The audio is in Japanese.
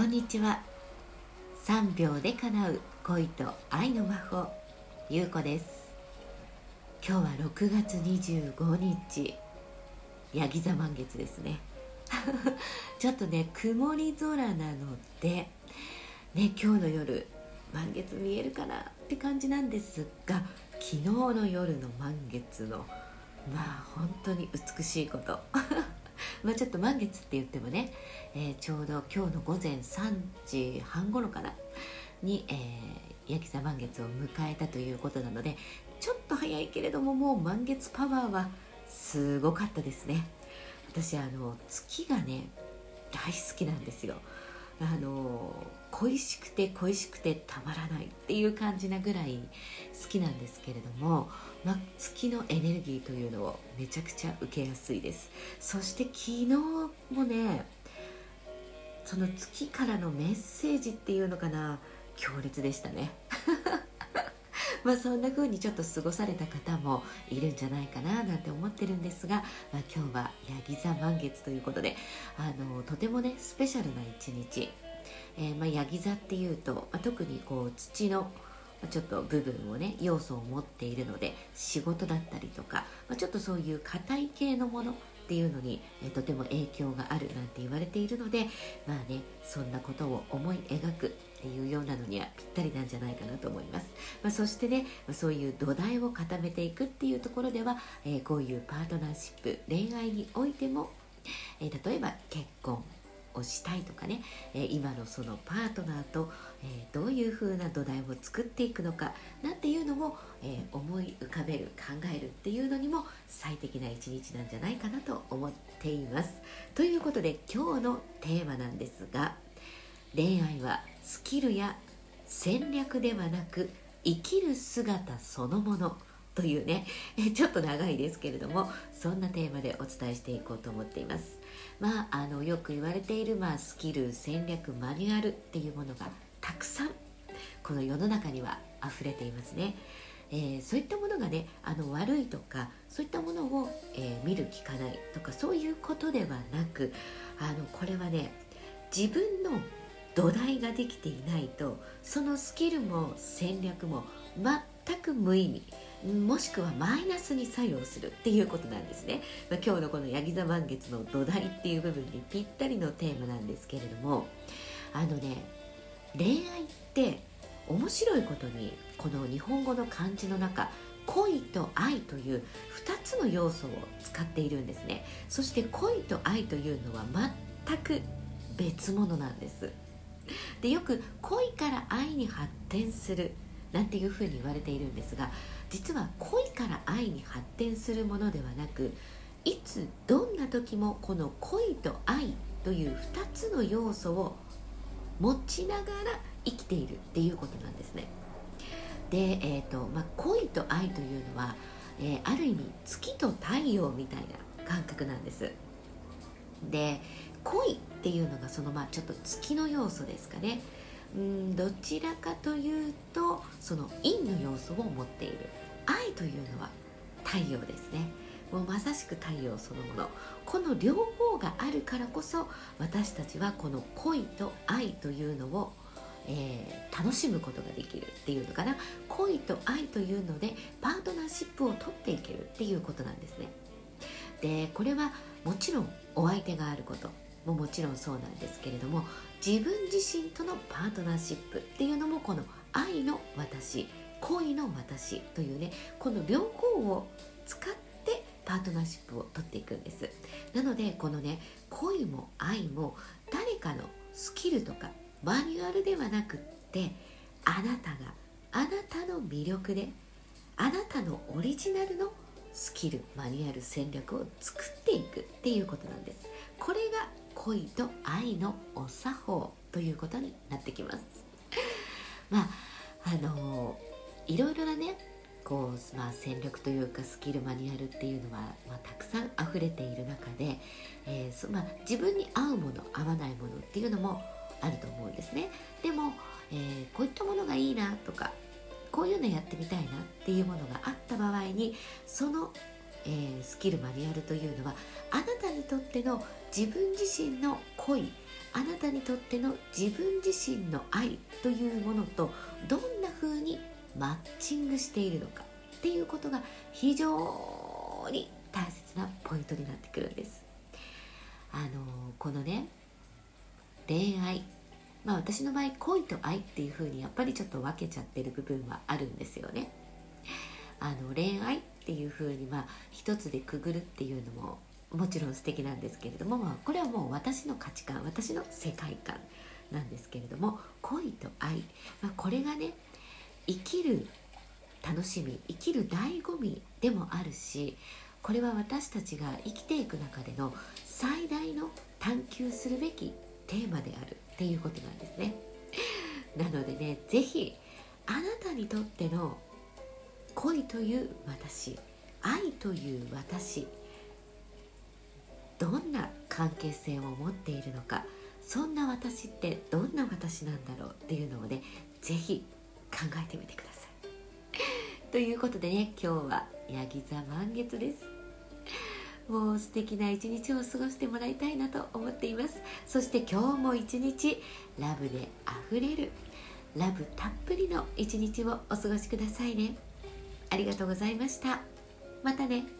こんにちは。3秒で叶う恋と愛の魔法ゆうこです。今日は6月25日ヤギ座満月ですね。ちょっとね曇り空なのでね今日の夜満月見えるかなって感じなんですが昨日の夜の満月のまあ本当に美しいこと。まあちょっと満月って言ってもね、えー、ちょうど今日の午前3時半頃からに、えー、焼き座満月を迎えたということなのでちょっと早いけれどももう満月パワーはすごかったですね。私あの月がね大好きなんですよ。あの恋しくて恋しくてたまらないっていう感じなぐらい好きなんですけれども、ま、月のエネルギーというのをめちゃくちゃ受けやすいです。そして昨日もねその月からのメッセージっていうのかな強烈でしたね。まあそんな風にちょっと過ごされた方もいるんじゃないかななんて思ってるんですが、まあ、今日はヤギ座満月ということであのとてもねスペシャルな一日、えー、まあ、ヤギ座っていうと、まあ、特にこう土のちょっと部分をね要素を持っているので仕事だったりとか、まあ、ちょっとそういう硬い系のものっていうのに、えとても影響があるなんて言われているのでまあねそんなことを思い描くっていうようなのにはぴったりなんじゃないかなと思います、まあ、そしてねそういう土台を固めていくっていうところでは、えー、こういうパートナーシップ恋愛においても、えー、例えば結婚をしたいとかね、え今のそのパートナーと、えどういう風な土台を作っていくのかなんていうのを、え思い浮かべる考えるっていうのにも最適な一日なんじゃないかなと思っています。ということで今日のテーマなんですが恋愛はスキルや戦略ではなく生きる姿そのもの。というね ちょっと長いですけれどもそんなテーマでお伝えしていこうと思っています。まああのよく言われている、まあ、スキル戦略マニュアルっていうものがたくさんこの世の中には溢れていますね、えー、そういったものがねあの悪いとかそういったものを、えー、見る聞かないとかそういうことではなくあのこれはね自分の土台ができていないとそのスキルも戦略も全く無意味。もしくはマイナスに作用するっていうことなんですね、まあ、今日のこのヤギ座満月の土台っていう部分にぴったりのテーマなんですけれどもあのね恋愛って面白いことにこの日本語の漢字の中恋と愛という2つの要素を使っているんですね。そして恋と愛というのは全く別物なんです。でよく恋から愛に発展するなんていうふうに言われているんですが実は恋から愛に発展するものではなくいつどんな時もこの恋と愛という2つの要素を持ちながら生きているっていうことなんですね。で、えーとまあ、恋と愛というのは、えー、ある意味月と太陽みたいな感覚なんです。で恋っていうのがそのまあちょっと月の要素ですかね。うんどちらかというとその陰の要素を持っている。愛というのは太陽ですね。もうまさしく太陽そのもの。この両方があるからこそ私たちはこの恋と愛というのを、えー、楽しむことができるっていうのかな。恋と愛というのでパートナーシップを取っていけるっていうことなんですね。でこれはもちろんお相手があること。ももちろんそうなんですけれども自分自身とのパートナーシップっていうのもこの愛の私恋の私というねこの両方を使ってパートナーシップを取っていくんです。なのでこのね恋も愛も誰かのスキルとかマニュアルではなくってあなたがあなたの魅力であなたのオリジナルのスキルマニュアル戦略を作っていくっていうことなんです。これが恋と愛のお作法ということになってきます。まああのいろいろなねこう、まあ、戦略というかスキルマニュアルっていうのは、まあ、たくさん溢れている中で、えーそまあ、自分に合うもの合わないものっていうのもあると思うんですね。でも、えー、こういったものがいいなとかこういうのやってみたいなっていうものがあった場合にその、えー、スキルマニュアルというのはあなたにとっての自分自身の恋あなたにとっての自分自身の愛というものとどんな風にマッチングしているのかっていうことが非常に大切なポイントになってくるんです。あのこのね恋愛まあ私の場合恋と愛っていう風にやっぱりちょっと分けちゃってる部分はあるんですよね。あの恋愛っていう風にまあ一つでくぐるっていうのももちろん素敵なんですけれども、まあ、これはもう私の価値観私の世界観なんですけれども恋と愛、まあ、これがね生きる楽しみ生きる醍醐味でもあるしこれは私たちが生きていく中での最大の探求するべきテーマであるっていうことなんですね。なのでね是非あなたにとっての恋という私愛という私どんな関係性を持っているのかそんな私ってどんな私なんだろうっていうのをね是非考えてみてください。ということでね今日はヤギ座満月です。もう素敵な一日を過ごしてもらいたいなと思っています。そして今日も一日ラブであふれるラブたっぷりの一日をお過ごしくださいね。ありがとうございました。またね。